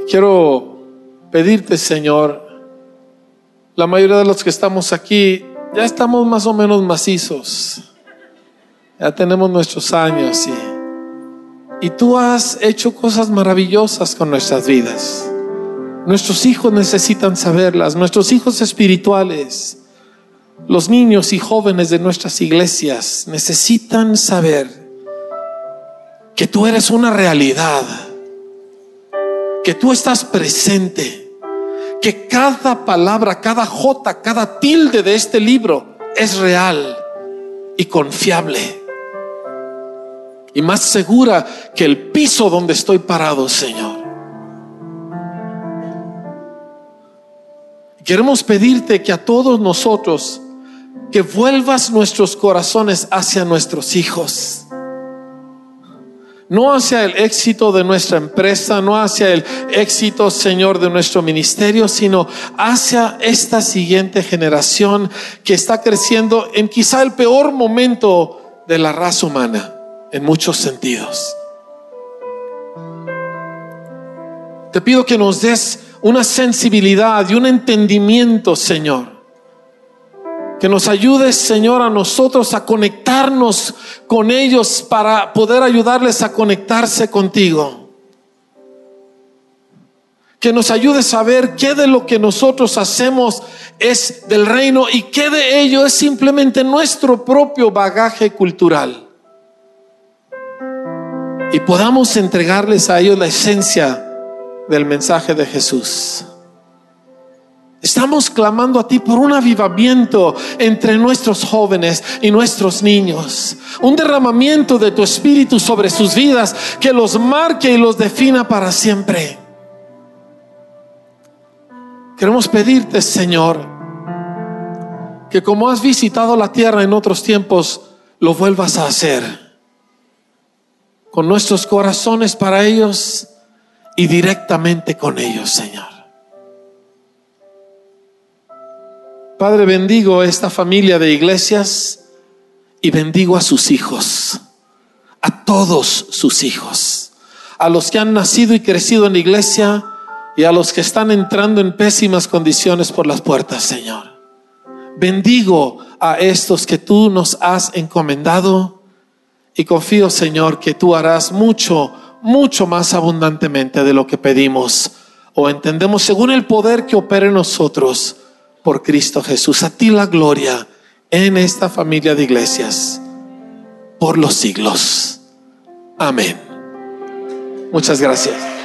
Quiero pedirte, Señor, la mayoría de los que estamos aquí ya estamos más o menos macizos, ya tenemos nuestros años y, y tú has hecho cosas maravillosas con nuestras vidas. Nuestros hijos necesitan saberlas, nuestros hijos espirituales los niños y jóvenes de nuestras iglesias necesitan saber que tú eres una realidad, que tú estás presente, que cada palabra, cada jota, cada tilde de este libro es real y confiable. Y más segura que el piso donde estoy parado, Señor. Queremos pedirte que a todos nosotros que vuelvas nuestros corazones hacia nuestros hijos. No hacia el éxito de nuestra empresa, no hacia el éxito, Señor, de nuestro ministerio, sino hacia esta siguiente generación que está creciendo en quizá el peor momento de la raza humana, en muchos sentidos. Te pido que nos des una sensibilidad y un entendimiento, Señor que nos ayudes, Señor, a nosotros a conectarnos con ellos para poder ayudarles a conectarse contigo. Que nos ayudes a ver qué de lo que nosotros hacemos es del reino y qué de ello es simplemente nuestro propio bagaje cultural. Y podamos entregarles a ellos la esencia del mensaje de Jesús. Estamos clamando a ti por un avivamiento entre nuestros jóvenes y nuestros niños. Un derramamiento de tu espíritu sobre sus vidas que los marque y los defina para siempre. Queremos pedirte, Señor, que como has visitado la tierra en otros tiempos, lo vuelvas a hacer. Con nuestros corazones para ellos y directamente con ellos, Señor. Padre, bendigo a esta familia de iglesias y bendigo a sus hijos, a todos sus hijos, a los que han nacido y crecido en la iglesia y a los que están entrando en pésimas condiciones por las puertas, Señor. Bendigo a estos que tú nos has encomendado y confío, Señor, que tú harás mucho, mucho más abundantemente de lo que pedimos o entendemos según el poder que opera en nosotros por Cristo Jesús. A ti la gloria en esta familia de iglesias por los siglos. Amén. Muchas gracias.